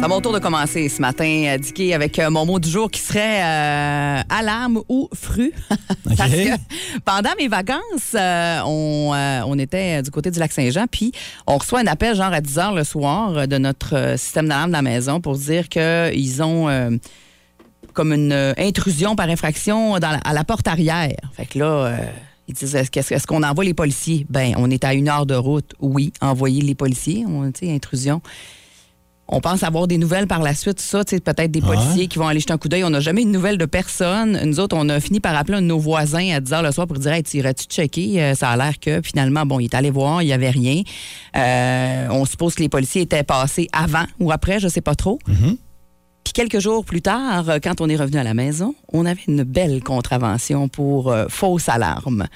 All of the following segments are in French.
C'est à mon tour de commencer ce matin, euh, Dicky, avec euh, mon mot du jour qui serait euh, alarme ou fru. Parce que pendant mes vacances, euh, on, euh, on était du côté du lac Saint-Jean, puis on reçoit un appel genre à 10 h le soir de notre système d'alarme de la maison pour dire qu'ils ont comme une intrusion par infraction dans la- à la porte arrière. Fait que là, ils disent est-ce, qu'on envoie les policiers? Ben, on est à une heure de route. Oui, envoyer les policiers. On, intrusion. On pense avoir des nouvelles par la suite, ça, peut-être des policiers qui vont aller jeter un coup d'œil. On n'a jamais eu de nouvelles de personne. Nous autres, on a fini par appeler un de nos voisins à 10 h le soir pour dire Hey, tu irais-tu checker? Euh, Ça a l'air que finalement, bon, il est allé voir, il n'y avait rien. Euh, on suppose que les policiers étaient passés avant ou après, je sais pas trop. Puis quelques jours plus tard, euh, quand on est revenu à la maison, on avait une belle contravention pour euh, fausse alarme.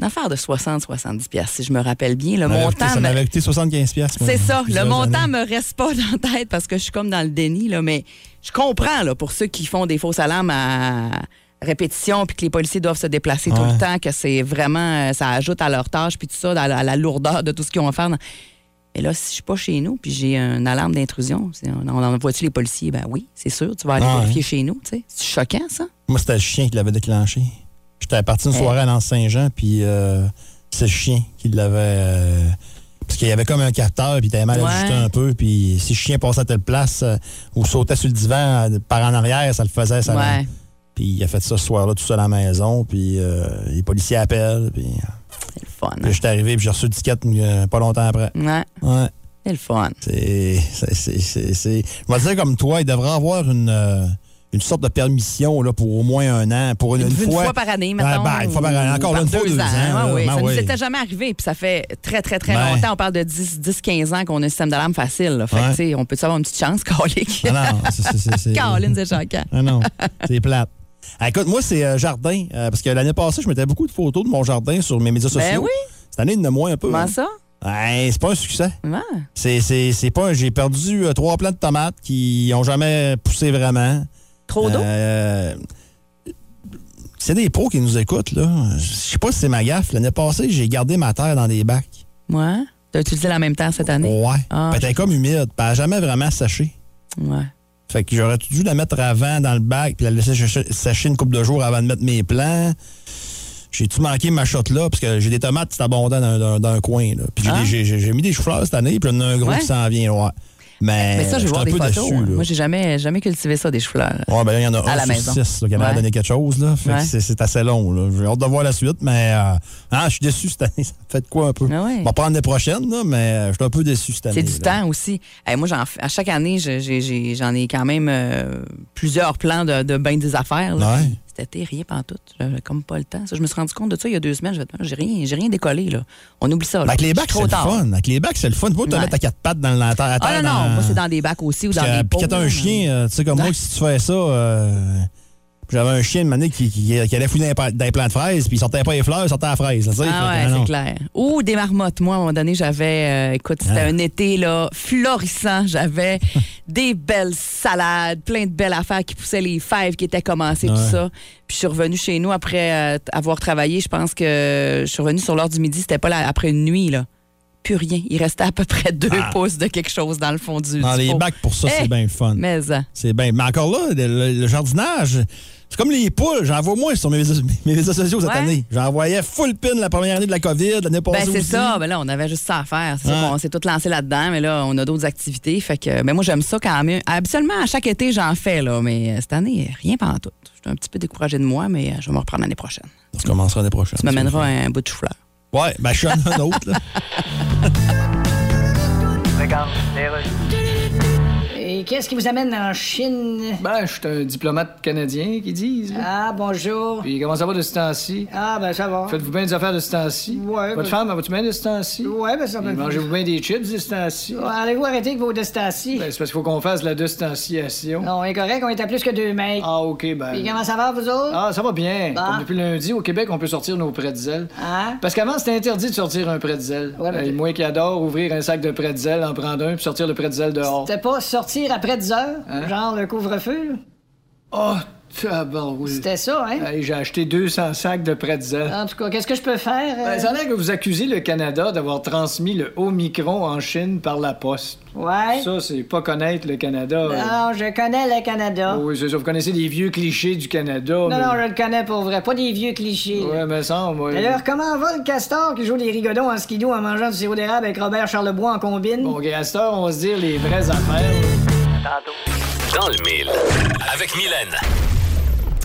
Une affaire de 60-70 pièces, si je me rappelle bien. Le Ça montant. Ça m'avait coûté 75 pièces. c'est ça. Le montant années. me reste pas dans la tête parce que je suis comme dans le déni, là, mais je comprends là, pour ceux qui font des fausses alarmes à répétition puis que les policiers doivent se déplacer tout le temps, que c'est vraiment, euh, ça ajoute à leur tâche puis tout ça, à la, à la lourdeur de tout ce qu'ils ont à faire. Mais là, si je suis pas chez nous puis j'ai une alarme d'intrusion, on, envoie-tu les policiers? Ben oui, c'est sûr, tu vas aller Ah, vérifier ouais. chez nous, tu sais. C'est choquant, ça? Moi, c'était le chien qui l'avait déclenché. J'étais parti une soirée à Lance Saint-Jean, puis euh, c'est le chien qui l'avait. euh, parce qu'il y avait comme un capteur, puis il était mal Ouais. ajusté un peu, puis si le chien passait à telle place euh, ou sautait sur le divan euh, par en arrière, ça le faisait. Ça Ouais. Puis il a fait ça ce soir-là tout seul à la maison, puis les policiers appellent, puis, C'est le fun. puis j'étais arrivé, puis j'ai reçu le ticket pas longtemps après. Ouais, Ouais. c'est le fun. C'est. Je vais dire comme toi, il devrait avoir une, une sorte de permission là, pour au moins un an. Pour une, Une, une une fois, fois par année, mettons. ben, une fois par année. Encore une fois deux ans, Ouais, oui. Ben ça oui. nous était jamais arrivé. Puis ça fait très, très, très Ben. longtemps. On parle de 10, 10 15 ans qu'on a un système d'alarme facile. là. Fait que, on peut avoir une petite chance, calique? Ah non, c'est- Caroline, c'est choquant. Ah non, c'est plate. Ah, écoute, moi, c'est euh, jardin. euh, parce que l'année passée, je mettais beaucoup de photos de mon jardin sur mes médias sociaux. Ben oui. Cette année, il y en a moins un peu. Comment hein. ça? C'est pas un succès. C'est, pas. un- J'ai perdu euh, trois plants de tomates qui ont jamais poussé vraiment. Trop d'eau? Euh, c'est des pros qui nous écoutent, là. Je sais pas si c'est ma gaffe. L'année passée, j'ai gardé ma terre dans des bacs. Ouais. T'as utilisé la même terre cette année? Ouais. Ah, elle était comme humide. Elle n'a jamais vraiment séché. Ouais. Fait que j'aurais dû la mettre avant dans le bac puis la laisser sécher, une couple de jours avant de mettre mes plants. J'ai-tu manqué ma shot là? Parce que j'ai des tomates, c'est abondant dans, dans- dans un coin. Là. Puis j'ai Ah. j'ai, j'ai- j'ai mis des choux-fleurs cette année, puis il y en a un gros Ouais. qui s'en vient. Ouais. Mais, Mais ça, je j'étais voir un des peu photos. déçu. hein. Moi, j'ai jamais, jamais cultivé ça, des choux-fleurs. Ouais, ben là, il y en a À un la sur maison. six là, qui a l'air Ouais. de donner quelque chose. Là. Fait que Ouais. c'est, c'est assez long. J'ai hâte de voir la suite, mais euh, ah, je suis déçu cette année. Ça fait de quoi un peu? Ah ouais. On va prendre l'année prochaine, là, mais euh, je suis un peu déçu cette année. C'est du temps aussi. Hey, moi, à chaque année, j'en ai, quand même euh, plusieurs plans de, de bain des affaires. là. Cet été, rien pas tout. J'avais comme pas le temps. Ça, je me suis rendu compte de ça il y a deux semaines. J'ai rien, j'ai rien décollé. Là. On oublie ça. là. Avec les bacs, C'est le fun. Avec les bacs, c'est le fun. Faut te Ouais. mettre à quatre pattes dans la terre. Ah non, non, dans- moi, c'est dans des bacs aussi ou dans des que- Puis pots. quand t'as un chien, euh, tu sais, comme moi, si tu fais ça, euh, j'avais un chien de qui, qui, qui allait fouiller dans les dans les plants de fraises, puis il sortait pas les fleurs, il sortait la fraise. là. Ah ouais, c'est clair. Ou des marmottes. Moi, à un moment donné, j'avais, euh, écoute, c'était Ah. un été là, florissant. J'avais des belles salades, plein de belles affaires qui poussaient les fèves qui étaient commencées, tout Ouais. ça. Puis je suis revenue chez nous après euh, avoir travaillé. Je pense que je suis revenue sur l'heure du midi. C'était pas là, après une nuit, là. Plus rien. Il restait à peu près deux Ah. pouces de quelque chose dans le fond du, Dans du les pot. bacs, pour ça, Eh, c'est bien le fun. Mais. C'est bien. Mais encore là, le jardinage, c'est comme les poules. J'en vois moins sur mes, mes réseaux sociaux cette Ouais. année. J'en voyais full pin la première année de la COVID, l'année passée Ben, c'est ça. Ben là, on avait juste ça à faire. C'est Ouais. ça qu'on s'est tout lancé là-dedans, mais là, on a d'autres activités. Fait que, ben moi, j'aime ça quand même. Habituellement, à chaque été, j'en fais, là, mais euh, cette année, rien en tout. Je suis un petit peu découragée de moi, mais euh, je vais me reprendre l'année prochaine. Ça commencera l'année prochaine. Tu m'amèneras un bout de chou-fleur. Ouais, ben je suis un autre. Là. qu'est-ce qui vous amène en Chine? Ben, je suis un diplomate canadien, qui disent. là. Ah, bonjour. Puis comment ça va de ce temps-ci? Ah, ben ça va. Faites-vous bien des affaires de ce temps-ci? Ouais, Votre ben- femme, va-tu bien de ce temps-ci? Ouais, ben ça Puis va. Mangez-vous bien des chips de ce temps-ci? Ouais, Allez-vous arrêter avec vos distanciations? Ben, c'est parce qu'il faut qu'on fasse la distanciation. Non, on est correct, on est à plus que deux mètres. Ah, OK, ben. Puis comment ça va, vous autres? Ah, ça va bien. Bon. Comme depuis lundi, au Québec, on peut sortir nos pretzels. Hein? Parce qu'avant, c'était interdit de sortir un pretzel. Ouais, mais- Euh, moi qui adore ouvrir un sac de pretzel, en prendre un, puis sortir le pretzel dehors. C'était pas sortir après 10 heures? Hein? Genre le couvre-feu? là? Oh, tabarouille. C'était ça, hein? Hey, J'ai acheté 200 sacs de pretzel. En tout cas, qu'est-ce que je peux faire? euh? Ben, ça a l'air que vous accusez le Canada d'avoir transmis le Omicron en Chine par la poste. Ouais. Ça, c'est pas connaître le Canada. euh. Non, je connais le Canada. Oh, oui, c'est ça. Vous connaissez les vieux clichés du Canada. Non, mais- non, je le connais pour vrai. Pas des vieux clichés. là. Ouais, mais ça, moi. D'ailleurs, comment va le castor qui joue des rigodons en skidoo en mangeant du sirop d'érable avec Robert Charlebois en combine? Bon, heure, on va se dire les vraies affaires. Dans le mille. Avec Mylène.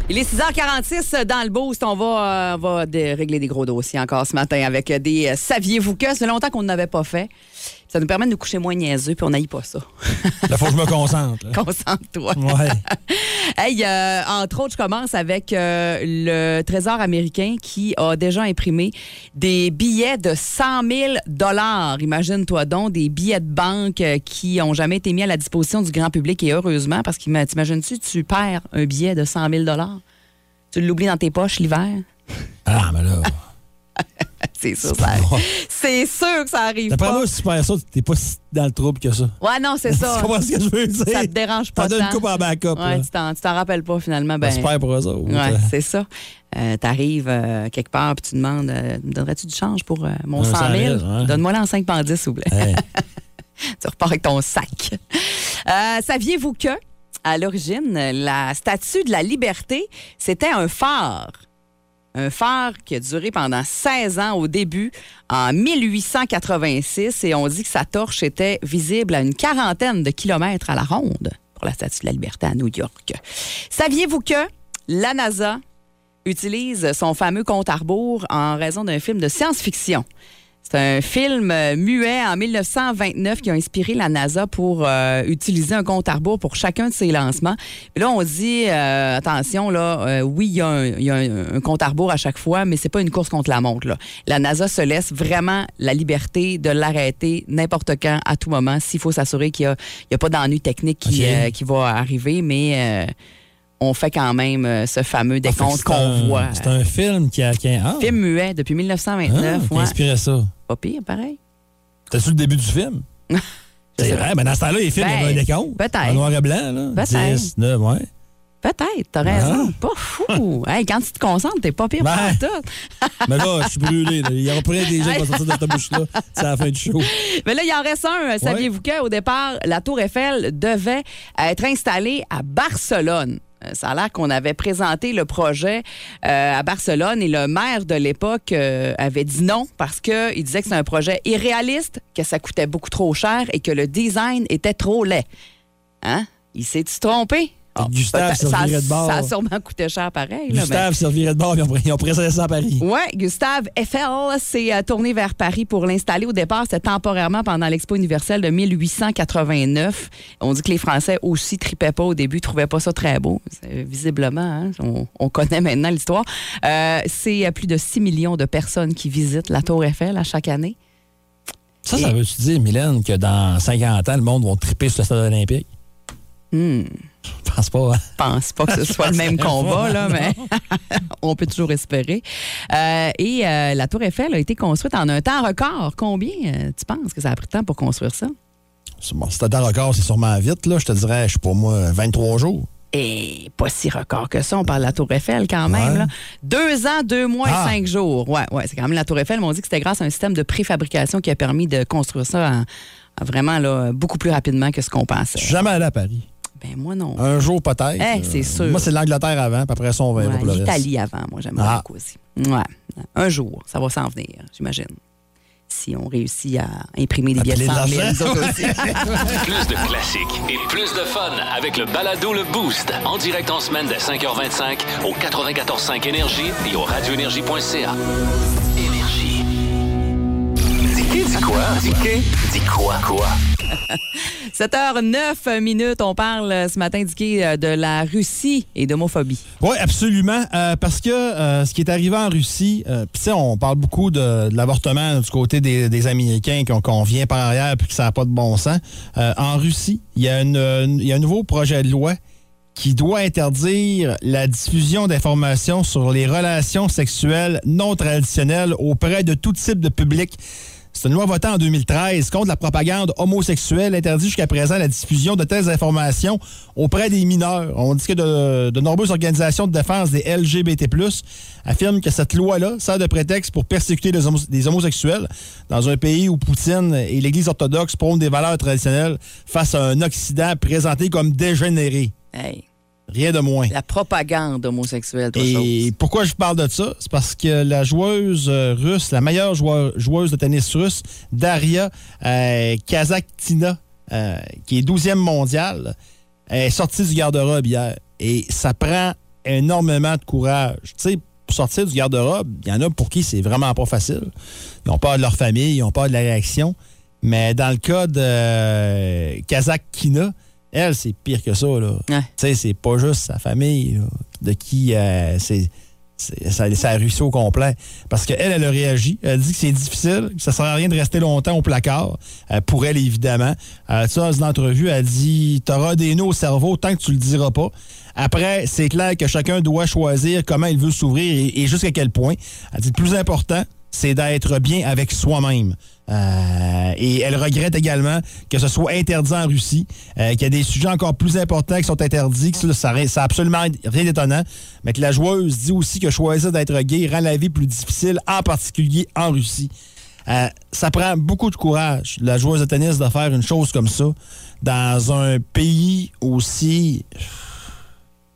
Il est 6h46 dans le boost. On va, euh, va régler des gros dossiers encore ce matin avec euh, des euh, saviez-vous que? Fait longtemps qu'on n'avait pas fait. Ça nous permet de nous coucher moins niaiseux, puis on n'aille pas ça. Là, faut que je me concentre. Concentre-toi. Ouais. Hey, euh, entre autres, je commence avec euh, le Trésor américain qui a déjà imprimé des billets de 100 000 dollars. Imagine-toi donc, des billets de banque euh, qui ont jamais été mis à la disposition du grand public et heureusement, parce que t'imagines-tu, tu perds un billet de 100 000 dollars? Tu l'oublies dans tes poches l'hiver? Ah, mais là. C'est sûr, ça C'est sûr que ça arrive D'après pas. moi, si tu perds ça, t'es pas si dans le trouble que ça. Ouais, non, c'est ça. Tu comprends ce que je veux dire? Ça te dérange pas T'en donnes une coupe en backup. Ouais, tu t'en, tu t'en rappelles pas finalement. Ben, J'espère pour eux autres. Ouais, c'est ça. Euh, T'arrives euh, quelque part puis tu demandes euh, me donnerais-tu du change pour euh, mon Un 100 000? 100 000, ouais. Donne-moi en 5 par 10, s'il vous plaît. Hey. tu repars avec ton sac. Euh, saviez-vous que, à l'origine, la statue de la liberté, c'était un phare? Un phare qui a duré pendant 16 ans au début, en 1886, et on dit que sa torche était visible à une quarantaine de kilomètres à la ronde pour la Statue de la Liberté à New York. Saviez-vous que la NASA utilise son fameux compte à rebours en raison d'un film de science-fiction? C'est un film euh, muet en 1929 qui a inspiré la NASA pour euh, utiliser un compte à rebours pour chacun de ses lancements. Puis là, on dit, euh, attention, là, oui, il y a, un, il y a un- un compte à rebours à chaque fois, mais c'est pas une course contre la montre. Là. La NASA se laisse vraiment la liberté de l'arrêter n'importe quand, à tout moment, s'il faut s'assurer qu'il n'y a, il y a pas d'ennui technique qui, qui va arriver, mais on fait quand même euh, ce fameux Ah, décompte qu'on voit. C'est un film qui a. Qui a ah, Film muet depuis ah, 1929. qui ouais. inspiré ça. Pas pire, pareil. T'as-tu le début du film? C'est vrai, mais dans ce temps-là, les films, il y avait un Ben, décompte. peut-être. En noir et blanc, là. Peut-être. 10, 9, ouais. Peut-être, t'as raison. Ah. Pas fou. hey, quand tu te concentres, t'es pas pire Ben. pour tout. Mais là, je suis brûlé. là. Il y aura plein des gens qui vont sortir de cette bouche-là. C'est la fin du show. Mais là, il en reste un. Saviez-vous qu'au départ, la Tour Eiffel devait être installée à Barcelone? Euh, Ça a l'air qu'on avait présenté le projet euh, à Barcelone et le maire de l'époque euh, avait dit non parce qu'il disait que c'est un projet irréaliste, que ça coûtait beaucoup trop cher et que le design était trop laid. Hein? Il s'est-tu trompé? Ah, Gustave servirait de bord. ça a sûrement coûté cher pareil. là, mais- Gustave servirait de bord, ils ont, ils ont présenté ça à Paris. oui, Gustave Eiffel s'est euh, tourné vers Paris pour l'installer. Au départ, c'était temporairement pendant l'Expo universelle de 1889. On dit que les Français aussi tripaient pas au début, trouvaient pas ça très beau. Visiblement, hein, on, on connaît maintenant l'histoire. Euh, C'est euh, plus de 6 millions de personnes qui visitent la Tour Eiffel à chaque année. Ça, ça veut-tu dire, Mylène, que dans 50 ans, le monde va triper sur le stade olympique? Hmm. Je pense pas, hein? Pense pas que ce soit le même combat, là, mais on peut toujours espérer. Euh, et euh, la Tour Eiffel a été construite en un temps record. Combien euh, tu penses que ça a pris de temps pour construire ça? C'est Bon, t'as dans record, c'est sûrement vite, là. Je te dirais, je sais pas moi, 23 jours. Et pas si record que ça. On parle de la Tour Eiffel quand même. Ouais. là. Deux ans, deux mois Ah. et cinq jours. Ouais, ouais, c'est quand même la Tour Eiffel. Mais on dit que c'était grâce à un système de préfabrication qui a permis de construire ça en- en vraiment là, beaucoup plus rapidement que ce qu'on pensait. Je suis jamais allé à Paris. Ben moi non. Un jour peut-être. Eh, Euh, c'est sûr. Moi, c'est l'Angleterre avant, puis après ça, on verra Ouais, pour. L'Italie avant, moi j'aimerais Ah. beaucoup aussi. Ouais. Un jour, ça va s'en venir, j'imagine. Si on réussit à imprimer des billets de piler de 100 000, l'argent. nous autres aussi. Plus de classiques et plus de fun avec le balado Le Boost. En direct en semaine dès 5h25 au 94.5 Énergie et au radioénergie.ca. Énergie. Dis dis quoi? Dis dis quoi? Quoi? 7h09 minutes, on parle euh, ce matin, Dicky, euh, de la Russie et d'homophobie. Oui, absolument. euh, parce que ce qui est arrivé en Russie, puis on parle beaucoup de, l'avortement du côté des, Américains qu'on qu'on vient par arrière puis que ça n'a pas de bon sens. En Russie, il y a un nouveau projet de loi qui doit interdire la diffusion d'informations sur les relations sexuelles non traditionnelles auprès de tout type de public. C'est une loi votée en 2013 contre la propagande homosexuelle, interdit jusqu'à présent la diffusion de telles informations auprès des mineurs. On dit que de, nombreuses organisations de défense des LGBT+, affirment que cette loi-là sert de prétexte pour persécuter les, homosexuels dans un pays où Poutine et l'Église orthodoxe prônent des valeurs traditionnelles face à un Occident présenté comme dégénéré. Rien de moins. la propagande homosexuelle, toi, Et chose. pourquoi je parle de ça? C'est parce que la joueuse euh, russe, la meilleure joueuse de tennis russe, Daria euh, Kazaktina, euh, qui est 12e mondiale, est sortie du garde-robe hier. Et ça prend énormément de courage. Tu sais, pour sortir du garde-robe, il y en a pour qui c'est vraiment pas facile. Ils ont peur de leur famille, ils ont peur de la réaction. Mais dans le cas de euh, Kazakina, elle, c'est pire que ça. Là. Ouais. Tu sais, c'est pas juste sa famille là, de qui euh, c'est. Ça, ça a réussi au complet. Parce qu'elle, elle a réagi. Elle dit que c'est difficile, que ça ne sert à rien de rester longtemps au placard. Euh, pour elle, évidemment. Euh, tu sais, dans une entrevue, elle dit T'auras des nœuds au cerveau tant que tu le diras pas. Après, c'est clair que chacun doit choisir comment il veut s'ouvrir et, et jusqu'à quel point. Elle dit Le plus important, c'est d'être bien avec soi-même. Euh, et elle regrette également que ce soit interdit en Russie, euh, qu'il y a des sujets encore plus importants qui sont interdits, que ça, ça, absolument rien d'étonnant, mais que la joueuse dit aussi que choisir d'être gay rend la vie plus difficile, en particulier en Russie. Euh, ça prend beaucoup de courage, la joueuse de tennis, de faire une chose comme ça dans un pays aussi,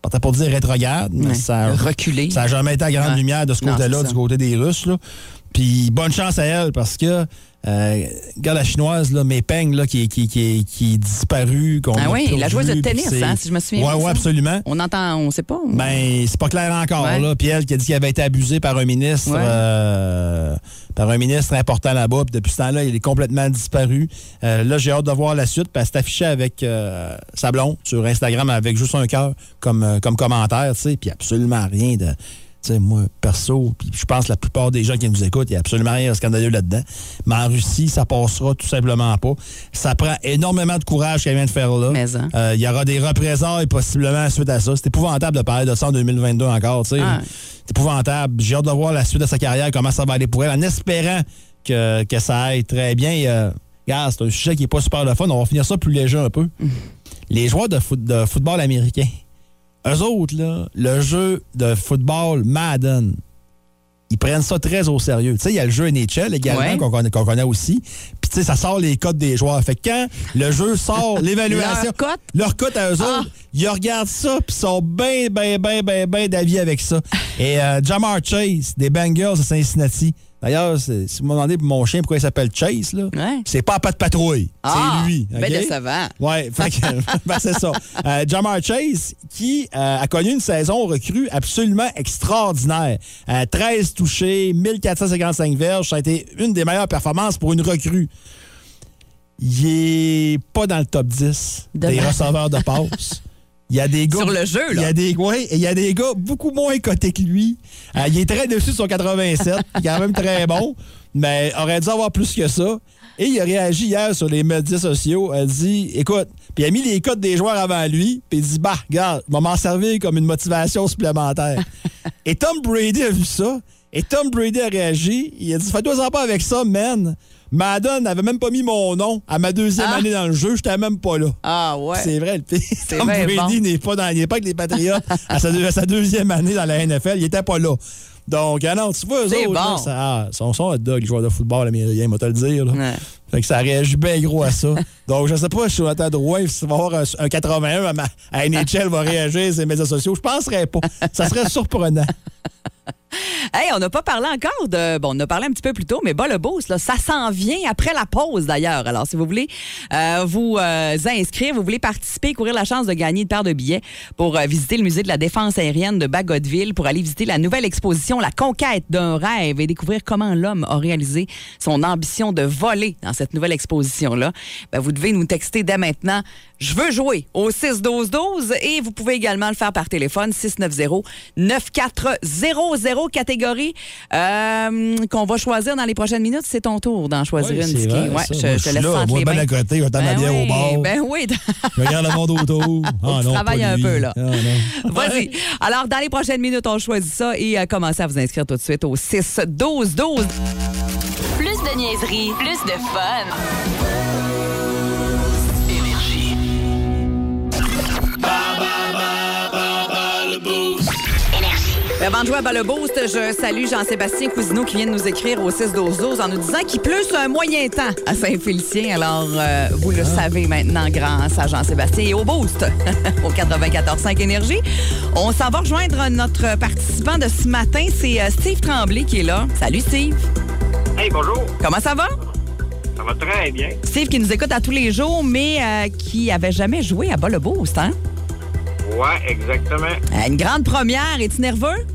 pas pour dire rétrograde, mais Ouais. ça, Reculé. ça n'a jamais été à grande Ouais. lumière de ce côté-là, du côté des Russes. Là. Puis bonne chance à elle parce que, euh, regarde la chinoise, là, Mei là, qui, est- qui, qui, qui est disparue. qu'on Ah oui, la joueuse de tennis, hein, si je me souviens Oui, oui, absolument. On entend, on sait pas. Ben, c'est pas clair encore, Ouais. là. Puis elle qui a dit qu'elle avait été abusée par un ministre, Ouais. euh, par un ministre important là-bas. Puis depuis ce temps-là, il est complètement disparu. Euh, là, j'ai hâte de voir la suite. Puis elle s'est affichée avec euh, sa blonde sur Instagram avec juste un cœur comme, euh, comme commentaire, tu sais. Puis absolument rien de. Sais, moi, perso, puis je pense que la plupart des gens qui nous écoutent, il n'y a absolument rien de scandaleux là-dedans. Mais en Russie, ça passera tout simplement pas. Ça prend énormément de courage qu'elle vient de faire là. Hein. Euh, Il y aura des représailles possiblement suite à ça. C'est épouvantable de parler de ça en 2022 encore. tu sais. Ah. C'est épouvantable. J'ai hâte de voir la suite de sa carrière, comment ça va aller pour elle, en espérant que, que ça aille très bien. Euh, regarde, c'est un sujet qui n'est pas super le fun. On va finir ça plus léger un peu. Les joueurs de, foot- de football américain, eux autres, là, le jeu de football Madden, ils prennent ça très au sérieux. Tu sais, il y a le jeu NHL également Ouais. qu'on connaît, aussi. Puis, tu sais, ça sort les codes des joueurs. Fait que quand le jeu sort l'évaluation, Leur cote? à eux Ah. autres, ils regardent ça, puis ils sont bien, bien, bien, bien, bien d'avis avec ça. Et euh, Jamar Chase, des Bengals de Cincinnati. D'ailleurs, si vous me demandez pour mon chien pourquoi il s'appelle Chase, là, Ouais. c'est pas pas de patrouille. Ah, c'est lui. ben OK? décevant. Ouais, fait que, ben, c'est ça. Euh, Jamar Chase, qui euh, a connu une saison recrue absolument extraordinaire. Euh, 13 touchés, 1455 verges, ça a été une des meilleures performances pour une recrue. Il est pas dans le top 10 des receveurs de passe. Il y a des gars. Sur le jeu, Il y là. a des, ouais, il y a des gars beaucoup moins cotés que lui. Euh, il est très dessus sur 87. Il est quand même très bon. Mais aurait dû avoir plus que ça. Et il a réagi hier sur les médias sociaux. Il a dit écoute, puis il a mis les codes des joueurs avant lui. Puis il dit bah, regarde, je vais m'en servir comme une motivation supplémentaire. et Tom Brady a vu ça. Et Tom Brady a réagi. Il a dit fais-toi pas avec ça, man. Madden n'avait même pas mis mon nom à ma deuxième Ah. année dans le jeu. J'étais même pas là. Ah ouais. C'est vrai, le pire. Tom bien Brady bon. n'est pas, dans, n'est pas avec les Patriots à, sa, à sa deuxième année dans la NFL. Il était pas là. Donc, non, tu vois, eux autres, là, bon. ça, ah, sont, sont hot dog, les joueurs de football américains, moi te le dire. Là. Ouais. Fait que ça réagit bien gros à ça. Donc, je sais pas, je suis Jonathan Drouin, si tu vas avoir un, un 81 à, ma- à NHL va réagir sur les médias sociaux. Je penserais pas. Ça serait surprenant. Hey, on n'a pas parlé encore de. Bon, on a parlé un petit peu plus tôt, mais bas le là, ça s'en vient après la pause d'ailleurs. Alors, si vous voulez euh, vous euh, inscrire, vous voulez participer, courir la chance de gagner une paire de billets pour euh, visiter le musée de la défense aérienne de Bagotville, pour aller visiter la nouvelle exposition La conquête d'un rêve et découvrir comment l'homme a réalisé son ambition de voler dans cette nouvelle exposition-là, ben, vous devez nous texter dès maintenant. Je veux jouer au 6-12-12 et vous pouvez également le faire par téléphone 690-9400 catégorie euh, qu'on va choisir dans les prochaines minutes. C'est ton tour d'en choisir Oui, une, vrai, Ouais, ça. je, Moi, je je te laisse là, moi, les ben mains. à côté, je t'en Ben bien au oui, bord. Ben oui. Je regarde le monde autour. Ah, non, travaille un lui. peu, là. Ah. Vas-y. Alors, dans les prochaines minutes, on choisit ça et euh, commencez à vous inscrire tout de suite au 6-12-12. Plus de niaiserie, plus de fun. Avant de jouer à Bas le Boost, je salue Jean-Sébastien Cousineau qui vient de nous écrire au 6-12-12 en nous disant qu'il pleut sur un moyen temps à Saint-Félicien. Alors, euh, vous le savez maintenant grâce à Jean-Sébastien et au Boost, au 94.5 Énergie. On s'en va rejoindre notre participant de ce matin. C'est euh, Steve Tremblay qui est là. Salut Steve. Hey, bonjour. Comment ça va? Ça va très bien. Steve qui nous écoute à tous les jours, mais euh, qui avait jamais joué à Bas le Boost, hein? Ouais, exactement. Euh, Une grande première. Es-tu nerveux?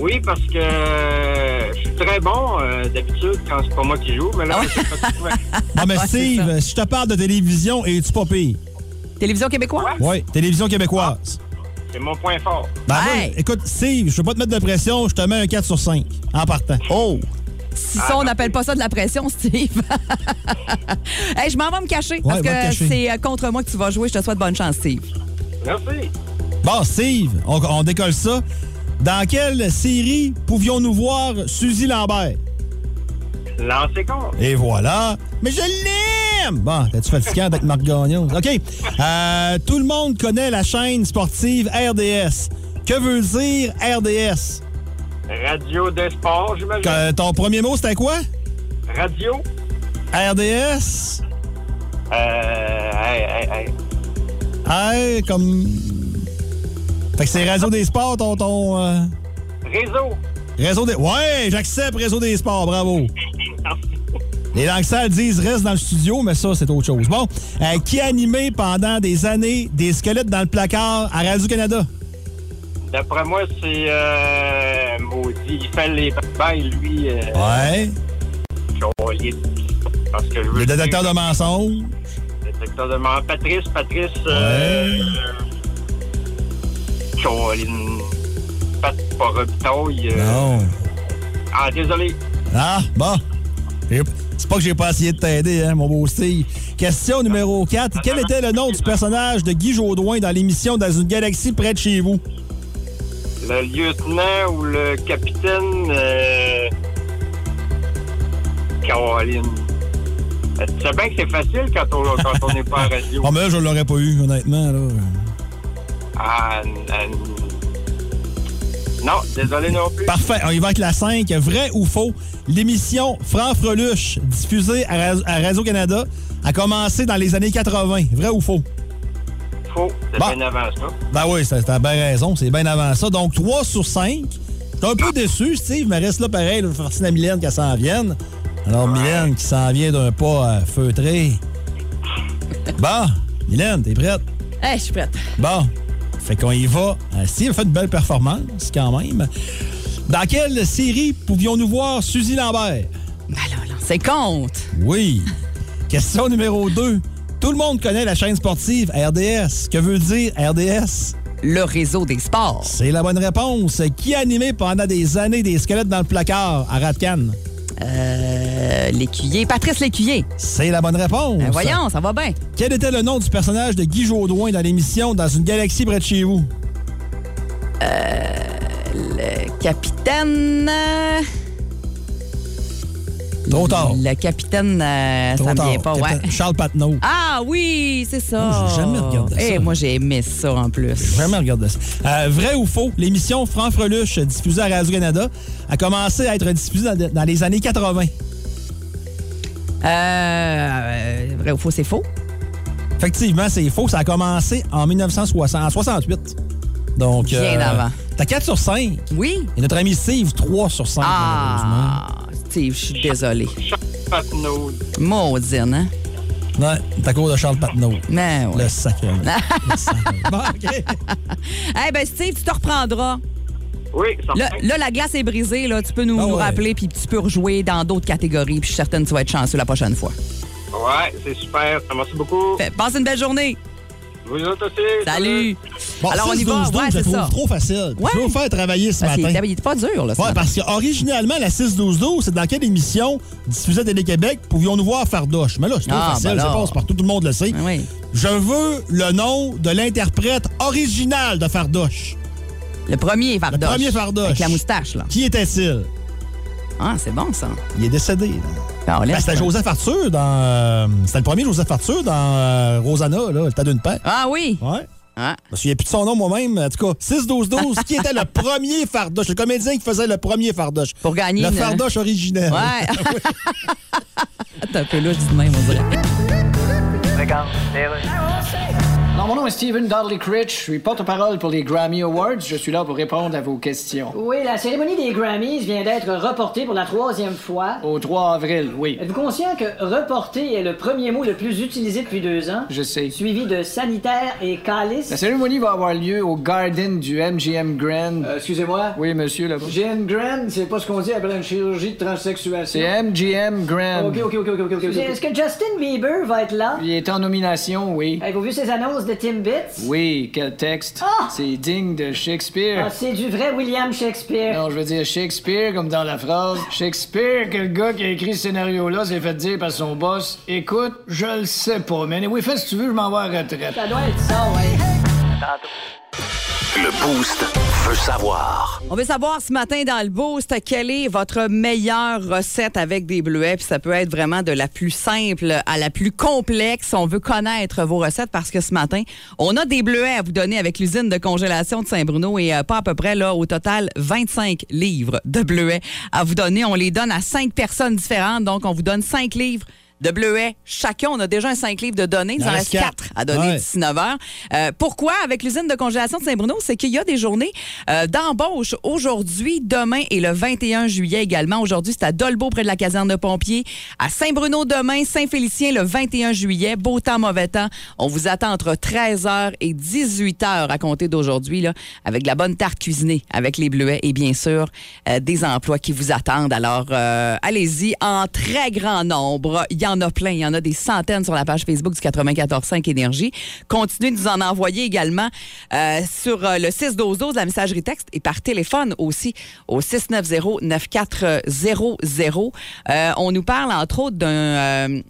Oui, parce que euh, je suis très bon euh, d'habitude quand c'est pas moi qui joue, mais là, Ah ouais? c'est pas souvent. Ah, mais Steve, si je te parle de télévision, es-tu pas pire? Télévision québécoise? Oui, télévision québécoise. c'est mon point fort. Ben, Hey! écoute, Steve, je veux pas te mettre de pression, je te mets un 4 sur 5 en partant. Oh! Si ça, on n'appelle pas ça de la pression, Steve. hey, je m'en vais me cacher parce va te que cacher. c'est euh, contre moi que tu vas jouer. Je te souhaite bonne chance, Steve. Merci. Bon, Steve, on, on décolle ça. Dans quelle série pouvions-nous voir Suzy Lambert? Lancez compte. Et voilà. Mais je l'aime! Bon, t'es-tu fatiguant avec Marc Gagnon? OK. Euh, tout le monde connaît la chaîne sportive RDS. Que veut dire RDS? Radio de sport, j'imagine. Que- ton premier mot, c'était quoi? Radio. RDS? Euh, hey, hey, hey. Hey, comme... Fait que c'est Radio des Sports, ton... ton euh, Réseau. Réseau des... Ouais, j'accepte Réseau des Sports, bravo. Les langues disent reste dans le studio, mais ça, c'est autre chose. Bon, euh, qui a animé pendant des années des squelettes dans le placard à Radio-Canada? D'après moi, c'est euh, maudit. Il fait les bails, lui. Euh, Ouais. Parce que je veux Le détecteur de mensonges. De. Patrice, Patrice. Euh, Colin. Pat euh, Non. Ah, désolé. Ah, bon. C'est pas que j'ai pas essayé de t'aider, hein, mon beau Steve. Question numéro 4. Quel était le nom du personnage de Guy Jodoin dans l'émission Dans une galaxie près de chez vous? Le lieutenant ou le capitaine. Euh... Colin. Tu sais bien que c'est facile quand on n'est pas à radio. Oh, mais là, je l'aurais pas eu, honnêtement. Là. Ah, Non, désolé non plus. Parfait. On y va avec la 5. Vrai ou faux? L'émission Franc-Freluche, diffusée à, Ra- à Radio-Canada, a commencé dans les années 80. Vrai ou faux? Faux. C'est Bon. bien avant ça. Ben oui, t'as bien raison. C'est bien avant ça. Donc, 3 sur 5. J'étais un peu déçu, Steve, mais reste là pareil. Forcer la Mylène qu'elle s'en vienne. Alors, Mylène qui s'en vient d'un pas euh, feutré. Bon, Mylène, t'es prête? Hey, je suis prête. Bon, fait qu'on y va. Euh, Steve a fait une belle performance quand même. Dans quelle série pouvions-nous voir Suzy Lambert? Ben là, là, c'est compte. Oui. Question numéro 2. Tout le monde connaît la chaîne sportive RDS. Que veut dire RDS? Le réseau des sports. C'est la bonne réponse. Qui a animé pendant des années des squelettes dans le placard à Ratcan? Euh, l'écuyer. Patrice L'écuyer. C'est la bonne réponse. Ben voyons, ça va bien. Quel était le nom du personnage de Guy Jodoin dans l'émission Dans une galaxie près de chez vous? Le capitaine. Trop tard. Le capitaine, euh, ça me vient pas, ouais. Charles Patnaud. Ah oui, c'est ça. J'ai jamais regardé ça. Eh, moi, j'ai aimé ça en plus. J'ai jamais regardé ça. Euh, vrai ou faux, l'émission Franc-Freluche, diffusée à Radio-Canada, a commencé à être diffusée dans, dans les années 80. Euh, euh, vrai ou faux, c'est faux? Effectivement, c'est faux. Ça a commencé en 1960, en 68. Donc, Bien avant. T'as 4 sur 5. Oui. Et notre ami Steve, 3 sur 5. Ah, Steve, je suis désolée. Patnaud. Maudine, hein? Ouais, t'as cause de Charles Patnaud. Mais ouais. Le sacré. Le sacré. Bon, OK. Eh ben Steve, tu te reprendras. Oui, ça Là, là, la glace est brisée, là. Tu peux nous, Ah nous rappeler, puis tu peux rejouer dans d'autres catégories, puis je suis certaine que tu vas être chanceux la prochaine fois. Ouais, c'est super. Merci beaucoup. Fait, passe une belle journée. Vous autres aussi. Salut. Bon, Alors, on y 6, va? 12, 12, Ouais, je trouve ça. trop facile. Ouais. Je vais vous faire travailler ce Parce matin. il pas dur, là. Ouais, matin. parce qu'originalement, la 6-12-12, c'est dans quelle émission diffusée à Télé-Québec? Pouvions-nous voir Fardoche? Mais là, c'est trop Ah, facile, ben ça passe partout, tout le monde le sait. Oui. Je veux le nom de l'interprète original de Fardoche. Le premier Fardoche. Le premier Fardoche. Avec la moustache, là. Qui était-il? Ah, c'est bon, ça. Il est décédé. là. Ah, Ben, c'était. Joseph Arthur dans. euh, c'était le premier Joseph Arthur dans euh, Rosanna, là, le tas d'une paix. Ah oui. Ouais. Ah. Je me souviens plus de son nom moi-même. En tout cas, 6-12-12, qui était le premier Fardoche? Le comédien qui faisait le premier Fardoche. Pour gagner Le une- Fardoche originel. Ouais. Attends un peu je dis de même, on dirait. Non, mon nom est Stephen Dudley Critch. Je suis porte-parole pour les Grammy Awards. Je suis là pour répondre à vos questions. Oui, la cérémonie des Grammys vient d'être reportée pour la troisième fois. Au 3 avril, oui. Êtes-vous conscient que reporter est le premier mot le plus utilisé depuis deux ans? Je sais. Suivi de sanitaire et calice? La cérémonie va avoir lieu au Garden du MGM Grand. Euh, excusez-moi. Oui, monsieur, là-bas. GM Grand, c'est pas ce qu'on dit après une chirurgie de transsexuation. C'est MGM Grand. Ok, ok, ok, ok, ok, ok. Est-ce que Justin Bieber va être là? Il est en nomination, oui. Avez-vous vu ses annonces de Timbits? Oui, quel texte. Ah! C'est digne de Shakespeare. Ah, c'est du vrai William Shakespeare. Non, je veux dire Shakespeare, comme dans la phrase. Shakespeare, que le gars qui a écrit ce scénario-là s'est fait dire par son boss Écoute, je le sais pas, mais oui, fais ce que tu veux, je m'en vais à la retraite. Ça doit être ça, ouais. Le Boost On veut savoir ce matin dans le boost quelle est votre meilleure recette avec des bleuets? Puis ça peut être vraiment de la plus simple à la plus complexe. On veut connaître vos recettes parce que ce matin, on a des bleuets à vous donner avec l'usine de congélation de Saint-Bruno et euh, pas à peu près là au total 25 livres de bleuets à vous donner. On les donne à cinq personnes différentes. Donc on vous donne cinq livres de bleuets chacun. On a déjà un 5 livres de données. Il en reste reste 4 quatre. à donner Ouais. d'ici 9 heures. Euh, pourquoi? Avec l'usine de congélation de Saint-Bruno, c'est qu'il y a des journées euh, d'embauche aujourd'hui, demain et le 21 juillet également. Aujourd'hui, c'est à Dolbeau, près de la caserne de pompiers. À Saint-Bruno demain, Saint-Félicien le 21 juillet. Beau temps, mauvais temps. On vous attend entre 13h et 18h à compter d'aujourd'hui, là, avec de la bonne tarte cuisinée, avec les bleuets et bien sûr, euh, des emplois qui vous attendent. Alors, euh, allez-y en très grand nombre. Il y en a plein. Il y en a des centaines sur la page Facebook du 94.5 Énergie. Continuez de nous en envoyer également euh, sur euh, le 612 la messagerie texte et par téléphone aussi au 690-9400. Euh, on nous parle entre autres d'un euh,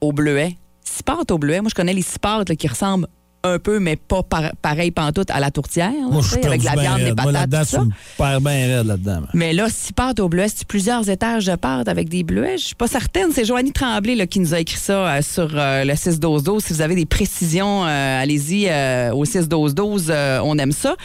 au bleuet. Six pâtes au bleuet. Moi, je connais les six qui ressemblent un peu, mais pas par- pareil pantoute à la tourtière. là, Moi, je avec la viande. Moi, patates, tout ça. perds bien raide là-dedans. Mais là, six pâtes au bleuet, c'est plusieurs étages de pâtes avec des bleuets. Je suis pas certaine. C'est Joanie Tremblay là, qui nous a écrit ça euh, sur euh, le 6-12-12. Si vous avez des précisions, euh, allez-y au 6-12-12. euh, on aime ça.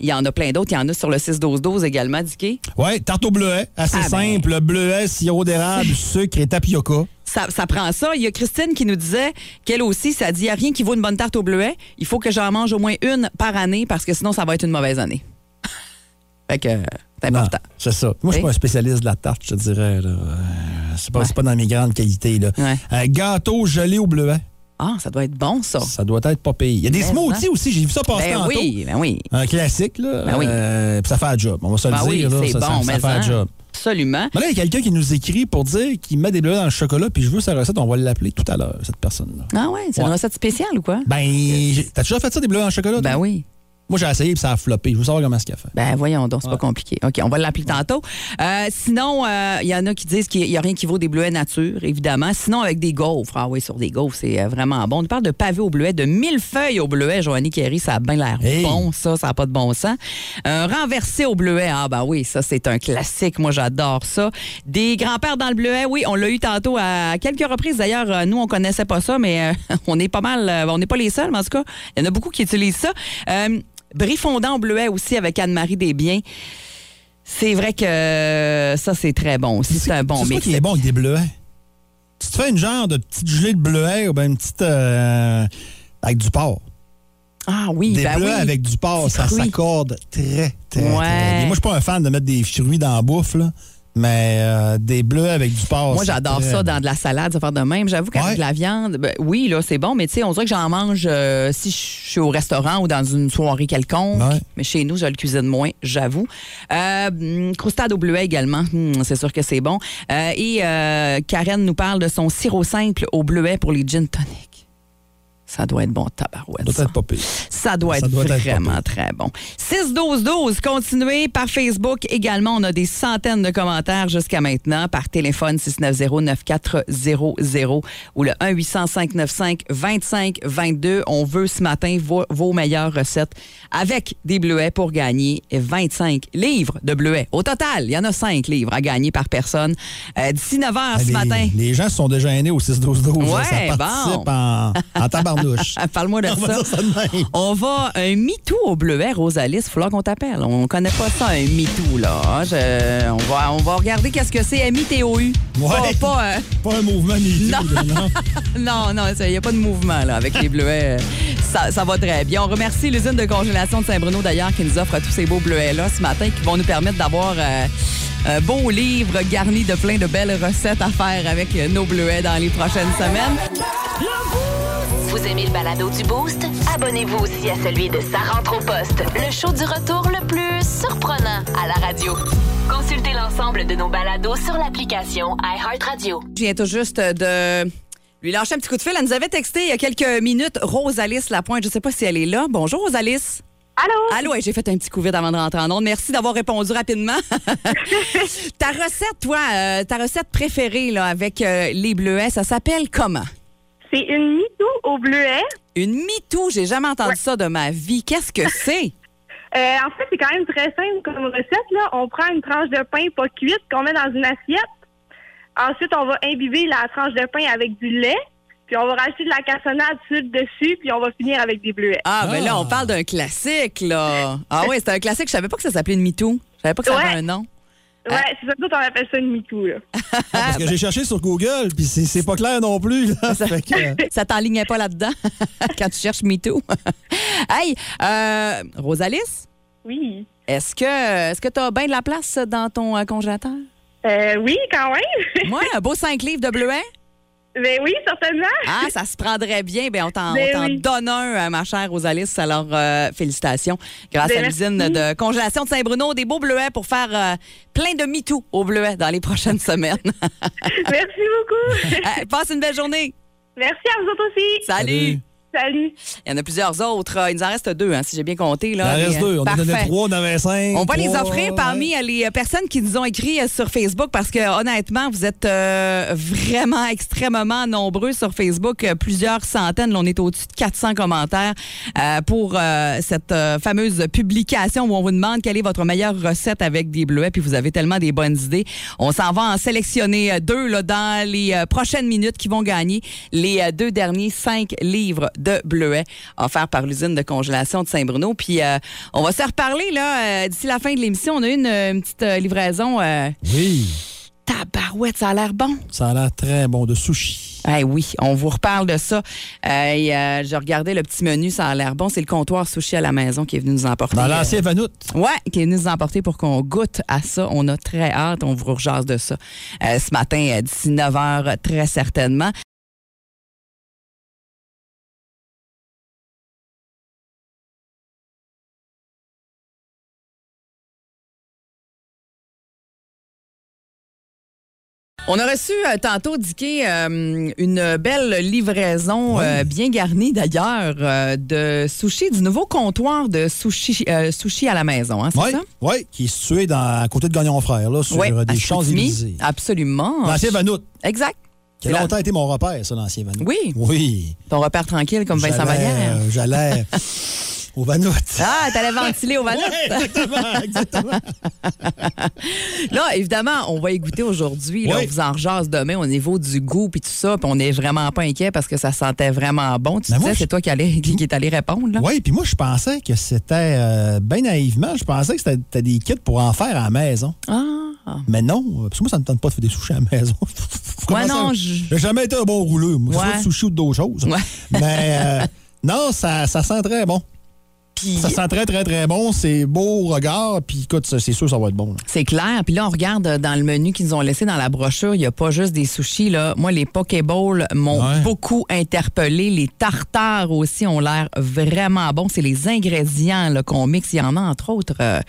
Il y en a plein d'autres. Il y en a sur le 6-12-12 également, Dicky. Ouais, tarte au bleuet, assez Ah, ben. simple. Bleuet, sirop d'érable, sucre et tapioca. Ça, ça prend ça. Il y a Christine qui nous disait qu'elle aussi, ça dit, il n'y a rien qui vaut une bonne tarte au bleuet. Il faut que j'en mange au moins une par année parce que sinon, ça va être une mauvaise année. fait que euh, c'est important. c'est ça. Moi, je suis pas un spécialiste de la tarte, je te dirais. là. Euh, c'est pas, pas dans mes grandes qualités. Là. Ouais. Un gâteau gelé au bleuet, Ah, ça doit être bon, ça. ça doit être pas payé. Il y a des Ben, smoothies aussi, j'ai vu ça passer Ben tantôt. oui, ben oui. Un classique, là. Ben oui. Euh, puis ça fait un job. On va se le Ben dire. c'est ça, ça- bon, ça, mais fait un hein. job. Absolument. Mais là, il y a quelqu'un qui nous écrit pour dire qu'il met des bleuets dans le chocolat, puis je veux sa recette, on va l'appeler tout à l'heure, cette personne-là. Ah ouais, c'est une recette spéciale ou quoi? Ben, t'as déjà fait ça, des bleuets dans le chocolat? Ben toi? oui. Moi, j'ai essayé, puis ça a floppé. Je veux savoir comment est-ce qu'il a fait. Ben voyons donc, c'est Ouais. pas compliqué. OK, on va l'appeler tantôt. Euh, sinon, euh, il y en a qui disent qu'il n'y a rien qui vaut des bleuets nature, évidemment. Sinon, avec des gaufres. Ah oui, sur des gaufres, c'est euh, vraiment bon. On parle de pavés au bleuet, de mille feuilles au bleuet. Joanie Kerry, ça a bien l'air Hey. bon, ça, ça n'a pas de bon sens. Un renversé au bleuet, ah ben oui, ça, c'est un classique. Moi, j'adore ça. Des grands-pères dans le bleuet, oui, on l'a eu tantôt à quelques reprises. D'ailleurs, nous, on connaissait pas ça, mais euh, on est pas mal, on n'est pas les seuls, mais en tout cas, il y en a beaucoup qui utilisent ça. Euh, Brie fondant au bleuet aussi avec Anne-Marie Desbiens. C'est vrai que ça, c'est très bon aussi. C'est un bon C'est mix. qui est bon avec des bleuets? Tu te fais une genre de petite gelée de bleuet ou bien une petite. euh, avec du porc? Ah oui, Des ben bleus oui. avec du porc, ça s'accorde très, très, Ouais. très bien. Moi, je suis pas un fan de mettre des fruits dans la bouffe, là, mais euh, des bleus avec du porc. Moi, j'adore très ça dans de la salade, ça faire de même. J'avoue qu'avec Ouais. de la viande, ben, oui, là, c'est bon, mais tu sais, on dirait que j'en mange euh, si je suis au restaurant ou dans une soirée quelconque. Ouais. Mais chez nous, je le cuisine moins, j'avoue. Euh, hum, croustade au bleuet également, Hum, c'est sûr que c'est bon. Euh, et euh, Karen nous parle de son sirop simple au bleuet pour les gin tonic. Ça doit être bon, tabarouette. Ça doit être pas pire. Ça doit Ça être doit vraiment très bon. 6-12-12, continuez par Facebook également. On a des centaines de commentaires jusqu'à maintenant par téléphone 690-9400 ou le 1-800-595-2522. On veut ce matin vos, vos meilleures recettes avec des bleuets pour gagner 25 livres de bleuets. Au total, il y en a 5 livres à gagner par personne. Euh, D'ici 9 h ce matin. les gens sont déjà aînés au 6-12-12. là. Ouais, ça participe bon. en, en tabarnouche. Parle-moi de On va ça. de. On va un MeToo au bleuet, Rosalie. Il faut qu'on t'appelle. On connaît pas ça, un MeToo, là. Je- on, va, on va regarder qu'est-ce que c'est, M-I-T-O-U. Ouais. Pas, pas, euh, Pas un mouvement MeToo, Non. non? non, non, il n'y a pas de mouvement, là, avec les bleuets. Ça, ça va très bien. On remercie l'usine de congélation de Saint-Bruno, d'ailleurs, qui nous offre tous ces beaux bleuets-là ce matin, qui vont nous permettre d'avoir euh, un beau livre garni de plein de belles recettes à faire avec euh, nos bleuets dans les prochaines semaines. Vous aimez le balado du Boost? Abonnez-vous aussi à celui de Sa rentre au poste, le show du retour le plus surprenant à la radio. Consultez l'ensemble de nos balados sur l'application iHeartRadio. Je viens tout juste de lui lâcher un petit coup de fil. Elle nous avait texté il y a quelques minutes Rosalis Lapointe. Je ne sais pas si elle est là. Bonjour, Rosalis. Allô? Allô, ouais, j'ai fait un petit coup vide avant de rentrer en onde. Merci d'avoir répondu rapidement. ta recette, toi, euh, ta recette préférée là, avec euh, les bleuets, ça s'appelle comment? C'est une MeToo au bleuet. Une MeToo, j'ai jamais entendu ça de ma vie. Qu'est-ce que c'est? Euh, en fait, c'est quand même très simple comme recette. Là. On prend une tranche de pain pas cuite qu'on met dans une assiette. Ensuite, on va imbiber la tranche de pain avec du lait. Puis on va rajouter de la cassonade sucre dessus. Puis on va finir avec des bleuets. Ah, ben là, Ah. on parle d'un classique, là. Ah oui, c'est un classique. Je savais pas que ça s'appelait une MeToo. Je savais pas que ça Ouais. avait un nom. Ouais, c'est ça. Nous, on appelle ça une MeToo. Là. Parce que j'ai cherché sur Google, puis c'est c'est pas clair non plus. Là. Fait que, euh, Ça t'enlignait pas là-dedans quand tu cherches MeToo. hey, euh, Oui. est-ce que est-ce que tu as bien de la place dans ton euh, congélateur? Euh, oui, quand même. Moi, un beau 5 livres de bleuets? Ben oui, certainement. Ah, ça se prendrait bien. Ben, on t'en Ben oui. donne un, euh, ma chère Rosalis. Alors, euh, félicitations. Grâce Ben à l'usine de congélation de Saint-Bruno, des beaux bleuets pour faire euh, plein de MeToo au bleuet dans les prochaines semaines. Merci beaucoup. Euh, Passe une belle journée. Merci à vous autres aussi. Salut. Salut. Salut. Il y en a plusieurs autres. Euh, Il nous en reste deux, hein, si j'ai bien compté. il en Là. reste deux. On en a donné parfait. trois, on en avait cinq. On va les offrir parmi ouais. euh, les personnes qui nous ont écrit euh, sur Facebook parce que honnêtement, vous êtes euh, vraiment extrêmement nombreux sur Facebook, euh, plusieurs centaines. Là, on est au-dessus de 400 commentaires euh, pour euh, cette euh, fameuse publication où on vous demande quelle est votre meilleure recette avec des bleuets. Puis vous avez tellement des bonnes idées. On s'en va en sélectionner euh, deux là, dans les euh, prochaines minutes qui vont gagner les euh, deux derniers cinq livres de bleuets offerts par l'usine de congélation de Saint-Bruno. Puis euh, on va se reparler là euh, d'ici la fin de l'émission. On a eu une, une petite euh, livraison. Euh, Oui, tabarouette, ça a l'air bon. ça a l'air très bon de sushi. Eh oui, on vous reparle de ça. Euh, et, euh, je regardais le petit menu, ça a l'air bon. C'est le comptoir sushi à la maison qui est venu nous emporter. Dans euh, l'ancien Vanout. Ouais, qui est venu nous emporter pour qu'on goûte à ça. On a très hâte. On vous rejase de ça euh, ce matin à 19 h, très certainement. On a reçu euh, tantôt, Dicky, euh, une belle livraison, Oui. euh, bien garnie d'ailleurs, de sushi, du nouveau comptoir de sushi, sushi à la maison, hein, c'est Oui, ça? oui, qui est situé dans, à côté de Gagnon Frère, là, sur Oui, des. Champs-Élysées. Absolument. L'ancien Vanout, Exact. qui a longtemps été mon repère, ça, l'ancien Vanout. Oui. Oui. Ton repère tranquille comme Vincent Vallière. J'allais au Vanout. Ah, t'allais ventiler au vanille. Oui, exactement, exactement. Là, évidemment, on va y goûter aujourd'hui. On vous en rejase demain au niveau du goût puis tout ça. Puis on n'est vraiment pas inquiet parce que ça sentait vraiment bon. Tu Mais disais, c'est toi qui, allais, qui, est allé répondre. Là. Oui, puis moi, je pensais que c'était, euh, bien naïvement, je pensais que c'était des kits pour en faire à la maison. Ah. Mais non, parce que moi, ça ne me tente pas de faire des sushis à la maison. Comment non, je- J'ai jamais été un bon rouleux. Moi, Ouais. soit de sushi ou d'autres choses. Ouais. Mais euh, non, ça, ça sent très bon. Puis Ça sent très, très, très bon. C'est beau au regard. Puis écoute, c'est sûr ça va être bon. c'est clair. Puis là, on regarde euh, dans le menu qu'ils nous ont laissé dans la brochure, il n'y a pas juste des sushis. Là. Moi, les Pokéballs m'ont Ouais. beaucoup interpellé. Les tartares aussi ont l'air vraiment bons. C'est les ingrédients là, qu'on mixe. Il y en a, entre autres. euh,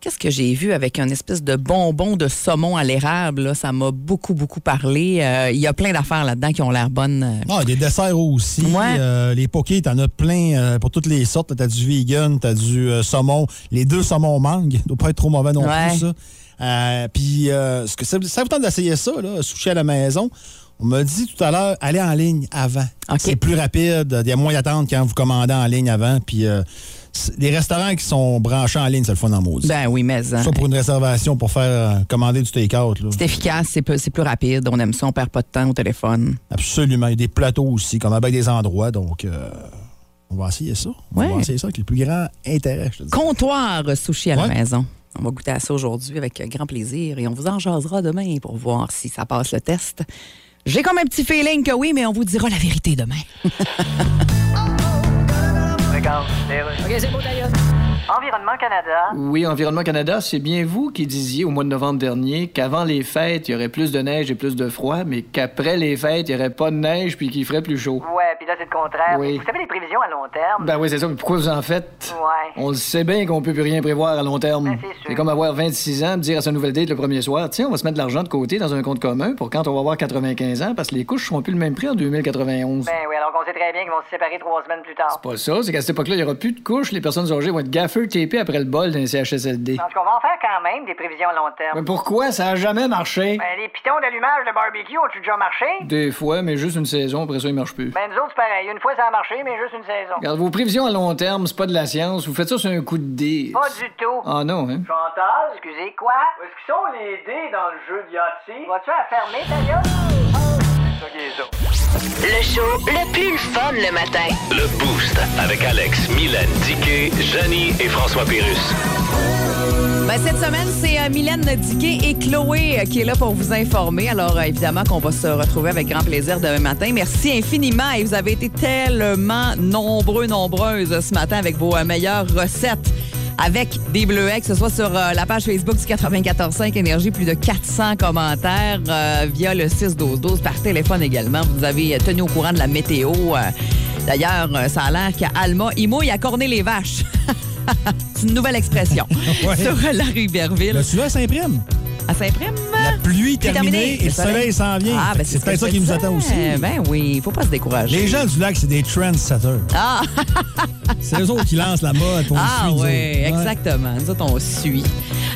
Qu'est-ce que j'ai vu avec un espèce de bonbon de saumon à l'érable? Ça m'a beaucoup, beaucoup parlé. Euh, Il y a plein d'affaires là-dedans qui ont l'air bonnes. Ah, des desserts aussi. Ouais. Euh, les pokés, t'en as plein euh, pour toutes les sortes. T'as du vegan, t'as du saumon. Les deux saumons mangue. Ça doit pas être trop mauvais non Ouais. plus, ça. Puis, euh, ce que ça, ça vous tente d'essayer ça, là, sushi à la maison? On m'a dit tout à l'heure, allez en ligne avant. C'est plus rapide. Il y a moins d'attente quand vous commandez en ligne avant. Puis, les restaurants qui sont branchés en ligne, c'est le fun en maudit. Ben oui, mais... hein. Ça pour une réservation pour faire euh, commander du take-out. C'est efficace, c'est plus rapide. On aime ça, on perd pas de temps au téléphone. Absolument. Il y a des plateaux aussi, comme avec des endroits. Donc, euh, on va essayer ça. On Ouais. va essayer ça avec le plus grand intérêt, je te dis. Comptoir sushi à la maison. On va goûter à ça aujourd'hui avec grand plaisir et on vous en jasera demain pour voir si ça passe le test. J'ai comme un petit feeling que oui, mais on vous dira la vérité demain. OK, c'est beau, d'ailleurs. Environnement Canada. Oui, Environnement Canada, c'est bien vous qui disiez au mois de novembre dernier qu'avant les fêtes, il y aurait plus de neige et plus de froid, mais qu'après les fêtes, il n'y aurait pas de neige puis qu'il ferait plus chaud. Ouais, puis là, c'est le contraire. Oui. Vous savez, les prévisions à long terme? Ben oui, c'est ça, mais pourquoi vous en faites? Ouais. On le sait bien qu'on peut plus rien prévoir à long terme. Ben, c'est sûr. c'est comme avoir 26 ans, dire à sa nouvelle date le premier soir, tiens, on va se mettre de l'argent de côté dans un compte commun pour quand on va avoir 95 ans, parce que les couches seront plus le même prix en 2091. Ben oui, alors qu'on sait très bien qu'ils vont se séparer trois semaines plus tard. Pas ça, c'est qu'à cette époque-là, il n'y aura plus de couches, les personnes âgées vont être gaffeux tapées après le bol d'un CHSLD. En tout cas, on va en faire quand même des prévisions à long terme. Mais pourquoi? Ça a jamais marché. Ben, les pitons d'allumage de barbecue ont-tu déjà marché? Des fois, mais juste une saison, après ça, il marche plus. Ben, nous autres, c'est pareil. Une fois, ça a marché, mais juste une saison. Regarde, vos prévisions à long terme, c'est pas de la science. Vous faites ça sur un coup de dé. Pas du tout. Ah non, hein? Chantal, excusez, quoi? Où est-ce qu'ils sont les dés dans le jeu de Yahtzee? Vas-tu à fermer, ta gueule? Le show le plus fun le matin. Le Boost avec Alex, Mylène, Diquet, Janie et François Pérus. Ben, cette semaine, c'est euh, Mylène Diquet et Chloé euh, qui est là pour vous informer. Alors, euh, évidemment qu'on va se retrouver avec grand plaisir demain matin. Merci infiniment et vous avez été tellement nombreux, nombreuses ce matin avec vos euh, meilleures recettes avec des bleuets, que ce soit sur euh, la page Facebook du 94.5 Énergie, plus de 400 commentaires euh, via le 6-12-12 par téléphone également. Vous avez tenu au courant de la météo. euh. D'ailleurs, ça a l'air qu'Alma, il mouille à corner les vaches. C'est une nouvelle expression Ouais. sur la rue Berville. Le celui-là s'imprime. À Saint-Prime? La pluie C'est terminée et le soleil s'en vient. Ah, ben, c'est ce peut-être ça qui nous attend aussi. Ben oui, il faut pas se décourager. Les gens du lac, c'est des trendsetters. Ah, C'est eux autres qui lancent la mode. on ah oui. Ouais. exactement. Nous autres, on suit.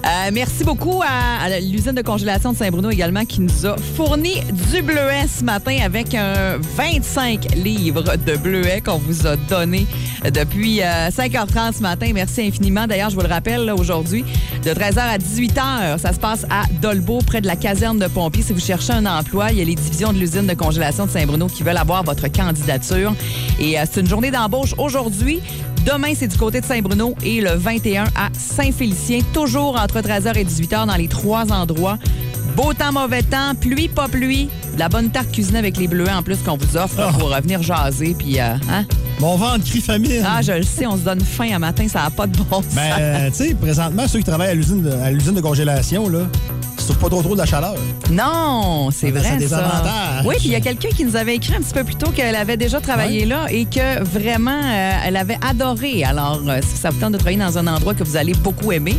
Euh, merci beaucoup à, à l'usine de congélation de Saint-Bruno également qui nous a fourni du bleuet ce matin avec un 25 livres de bleuet qu'on vous a donné depuis euh, 5h30 ce matin. Merci infiniment. D'ailleurs, je vous le rappelle, aujourd'hui, de 13h à 18h, ça se passe à Dolbeau, près de la caserne de pompiers. Si vous cherchez un emploi, il y a les divisions de l'usine de congélation de Saint-Bruno qui veulent avoir votre candidature. Et euh, c'est une journée d'embauche aujourd'hui. Demain, c'est du côté de Saint-Bruno et le 21 à Saint-Félicien, toujours entre 13h et 18h dans les trois endroits. Beau temps, mauvais temps, pluie, pas pluie. De la bonne tarte cuisinée avec les bleuets en plus qu'on vous offre Oh. pour revenir jaser. Puis, euh, hein? Mon ventre crie famine. Ah, je le sais, on se donne faim à matin, ça n'a pas de bon sens. Ben, euh, tu sais, présentement, ceux qui travaillent à l'usine de, à l'usine de congélation, là, pas trop trop de la chaleur. Non, c'est vrai des ça. avantages. Oui, puis il y a quelqu'un qui nous avait écrit un petit peu plus tôt qu'elle avait déjà travaillé là et que vraiment euh, elle avait adoré. Alors, euh, si ça vous tente de travailler dans un endroit que vous allez beaucoup aimer,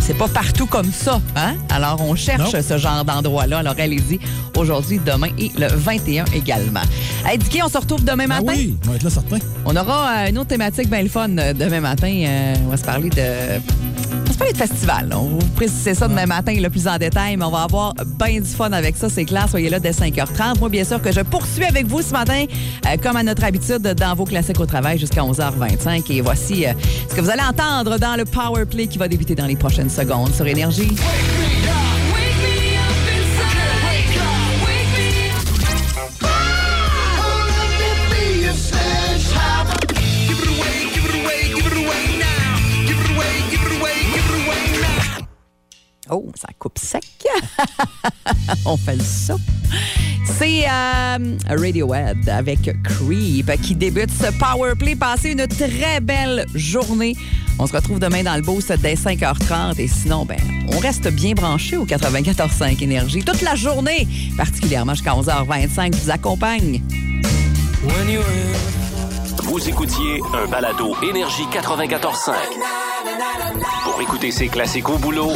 c'est pas partout comme ça, hein? Alors, on cherche Non. ce genre d'endroit-là. Alors, allez-y aujourd'hui, demain et le 21 également. Hey, Dicky, on se retrouve demain Ah matin? oui, on va être là certain. On aura euh, une autre thématique bien le fun demain matin. On va se parler de. On va se parler de festival. là. On vous préciser ça demain matin le plus en détail, mais on va avoir bien du fun avec ça, c'est clair. Soyez là dès 5h30. Moi, bien sûr, que je poursuis avec vous ce matin, euh, comme à notre habitude, dans vos classiques au travail jusqu'à 11h25. Et voici euh, ce que vous allez entendre dans le Power Play qui va débuter dans les prochaines secondes sur Énergie. Oh, ça coupe sec. On fait le ça. C'est euh, Radiohead avec Creep qui débute ce Power Play. Passez une très belle journée. On se retrouve demain dans le boost dès 5h30. Et sinon, ben, on reste bien branché au 94.5 Énergie toute la journée, particulièrement jusqu'à 11h25. Je vous accompagne. Vous écoutiez un balado Énergie 94.5. Pour écouter ces classiques au boulot,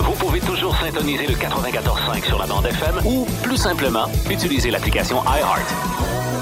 vous pouvez toujours syntoniser le 94.5 sur la bande FM ou, plus simplement, utiliser l'application iHeart.